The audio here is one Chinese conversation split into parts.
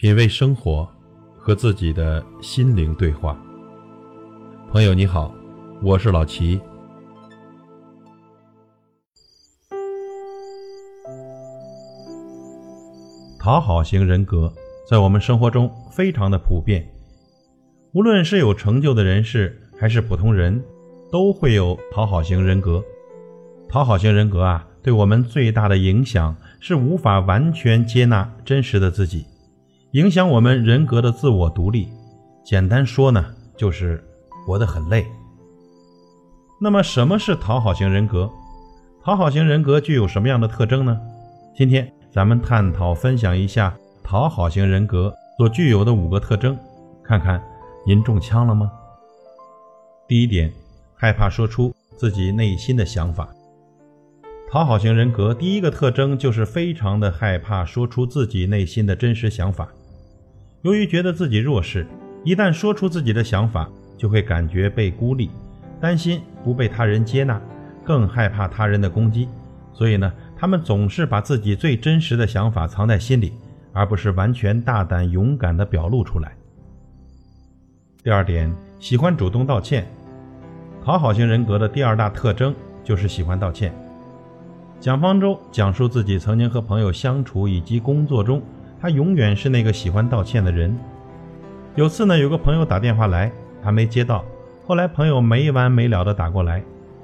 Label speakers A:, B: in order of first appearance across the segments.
A: 品味生活，和自己的心灵对话。朋友你好，我是老齐。讨好型人格在我们生活中非常的普遍，无论是有成就的人士还是普通人，都会有讨好型人格。讨好型人格啊，对我们最大的影响是无法完全接纳真实的自己。影响我们人格的自我独立，简单说呢，就是活得很累。那么，什么是讨好型人格？讨好型人格具有什么样的特征呢？今天咱们探讨分享一下讨好型人格所具有的五个特征，看看您中枪了吗？第一点，害怕说出自己内心的想法。讨好型人格第一个特征就是非常的害怕说出自己内心的真实想法。由于觉得自己弱势，一旦说出自己的想法，就会感觉被孤立，担心不被他人接纳，更害怕他人的攻击。所以呢，他们总是把自己最真实的想法藏在心里，而不是完全大胆勇敢地表露出来。第二点，喜欢主动道歉。讨好型人格的第二大特征就是喜欢道歉。蒋方舟讲述自己曾经和朋友相处以及工作中。他永远是那个喜欢道歉的人。有次呢，有个朋友打电话来，他没接到。后来朋友没完没了的打过来，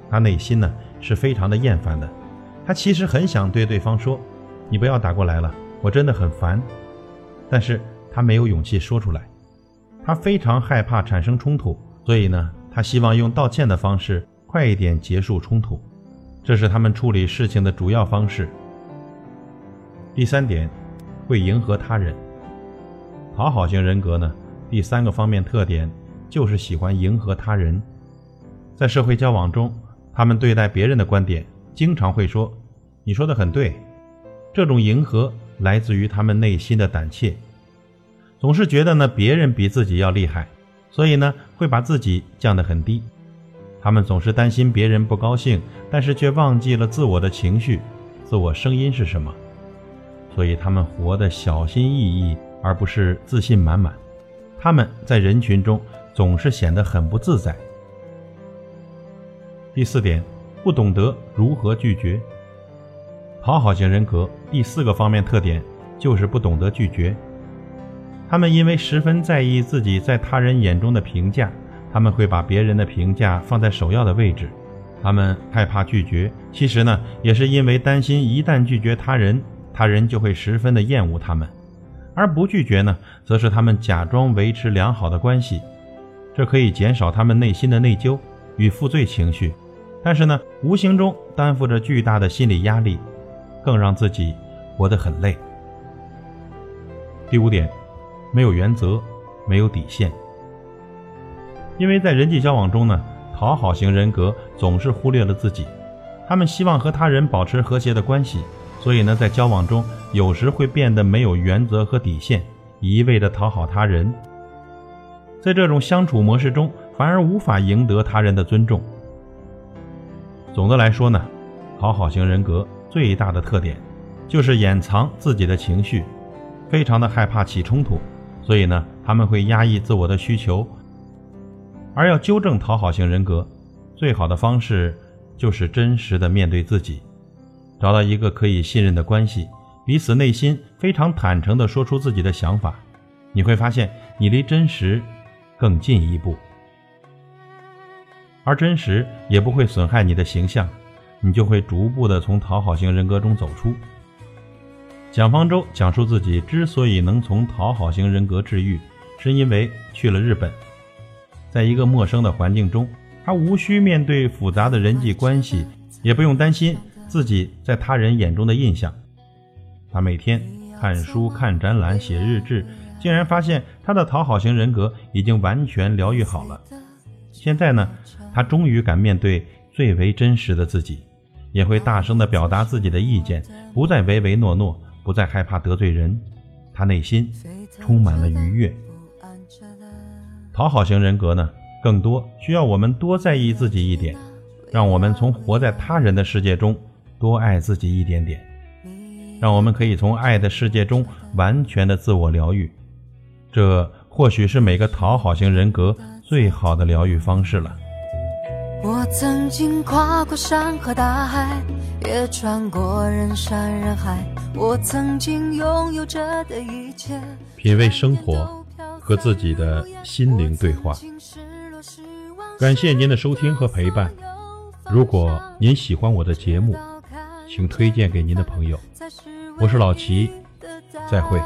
A: 他内心呢是非常的厌烦的。他其实很想对对方说：“你不要打过来了，我真的很烦。”但是他没有勇气说出来。他非常害怕产生冲突，所以呢，他希望用道歉的方式快一点结束冲突。这是他们处理事情的主要方式。第三点。会迎合他人，讨好型人格呢？第三个方面特点就是喜欢迎合他人。在社会交往中，他们对待别人的观点经常会说：“你说的很对。”这种迎合来自于他们内心的胆怯，总是觉得呢别人比自己要厉害，所以呢会把自己降得很低。他们总是担心别人不高兴，但是却忘记了自我的情绪、自我声音是什么。所以他们活得小心翼翼，而不是自信满满。他们在人群中总是显得很不自在。第四点，不懂得如何拒绝。讨好型人格第四个方面特点就是不懂得拒绝。他们因为十分在意自己在他人眼中的评价，他们会把别人的评价放在首要的位置。他们害怕拒绝，其实呢，也是因为担心一旦拒绝他人。他人就会十分的厌恶他们，而不拒绝呢，则是他们假装维持良好的关系，这可以减少他们内心的内疚与负罪情绪，但是呢，无形中担负着巨大的心理压力，更让自己活得很累。第五点，没有原则，没有底线，因为在人际交往中呢，讨好型人格总是忽略了自己，他们希望和他人保持和谐的关系。所以呢，在交往中有时会变得没有原则和底线，一味的讨好他人。在这种相处模式中，反而无法赢得他人的尊重。总的来说呢，讨好型人格最大的特点就是掩藏自己的情绪，非常的害怕起冲突，所以呢，他们会压抑自我的需求。而要纠正讨好型人格，最好的方式就是真实的面对自己。找到一个可以信任的关系，彼此内心非常坦诚地说出自己的想法，你会发现你离真实更进一步，而真实也不会损害你的形象，你就会逐步地从讨好型人格中走出。蒋方舟讲述自己之所以能从讨好型人格治愈，是因为去了日本，在一个陌生的环境中，他无需面对复杂的人际关系，也不用担心。自己在他人眼中的印象，他每天看书、看展览、写日志，竟然发现他的讨好型人格已经完全疗愈好了。现在呢，他终于敢面对最为真实的自己，也会大声地表达自己的意见，不再唯唯诺诺，不再害怕得罪人。他内心充满了愉悦。讨好型人格呢，更多需要我们多在意自己一点，让我们从活在他人的世界中。多爱自己一点点，让我们可以从爱的世界中完全的自我疗愈，这或许是每个讨好型人格最好的疗愈方式了。
B: 我曾经跨过山和大海，也穿过人山人海。我曾经拥有着的一切，
A: 品味生活，和自己的心灵对话。感谢您的收听和陪伴。如果您喜欢我的节目，请推荐给您的朋友。我是老齐，再会。